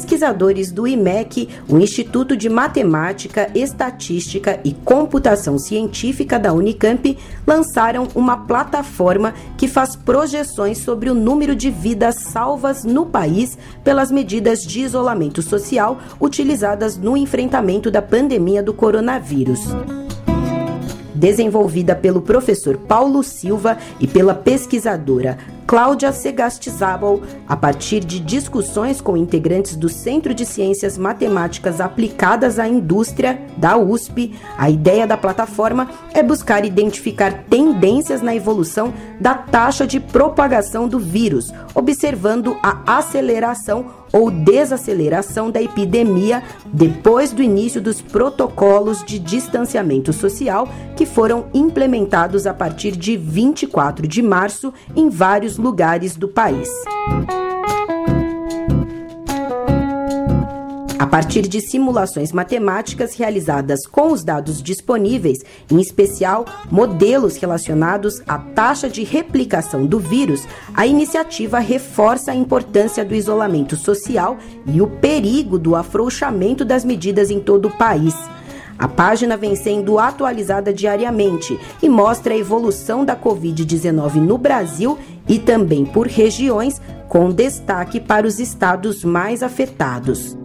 Pesquisadores do IMEC, o Instituto de Matemática, Estatística e Computação Científica da Unicamp, lançaram uma plataforma que faz projeções sobre o número de vidas salvas no país pelas medidas de isolamento social utilizadas no enfrentamento da pandemia do coronavírus. Desenvolvida pelo professor Paulo Silva e pela pesquisadora Cláudia Segastizabal, a partir de discussões com integrantes do Centro de Ciências Matemáticas Aplicadas à Indústria, da USP, a ideia da plataforma é buscar identificar tendências na evolução da taxa de propagação do vírus, observando a aceleração ou desaceleração da epidemia depois do início dos protocolos de distanciamento social que foram implementados a partir de 24 de março em vários lugares do país. A partir de simulações matemáticas realizadas com os dados disponíveis, em especial modelos relacionados à taxa de replicação do vírus, a iniciativa reforça a importância do isolamento social e o perigo do afrouxamento das medidas em todo o país. A página vem sendo atualizada diariamente e mostra a evolução da Covid-19 no Brasil e também por regiões, com destaque para os estados mais afetados.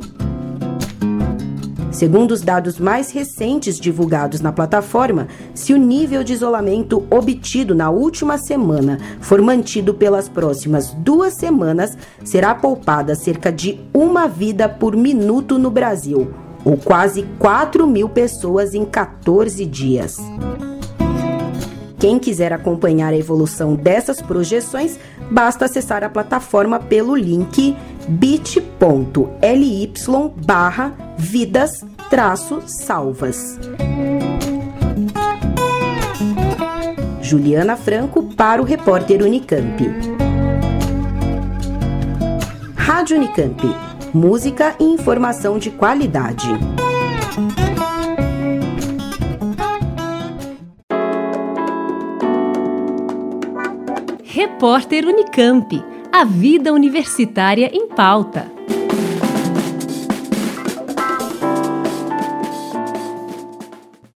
Segundo os dados mais recentes divulgados na plataforma, se o nível de isolamento obtido na última semana for mantido pelas próximas duas semanas, será poupada cerca de uma vida por minuto no Brasil, ou quase 4 mil pessoas em 14 dias. Quem quiser acompanhar a evolução dessas projeções, basta acessar a plataforma pelo link bit.ly barra vidas salvas. Juliana Franco para o repórter Unicamp. Rádio Unicamp. Música e informação de qualidade. Repórter Unicamp. A vida universitária em pauta.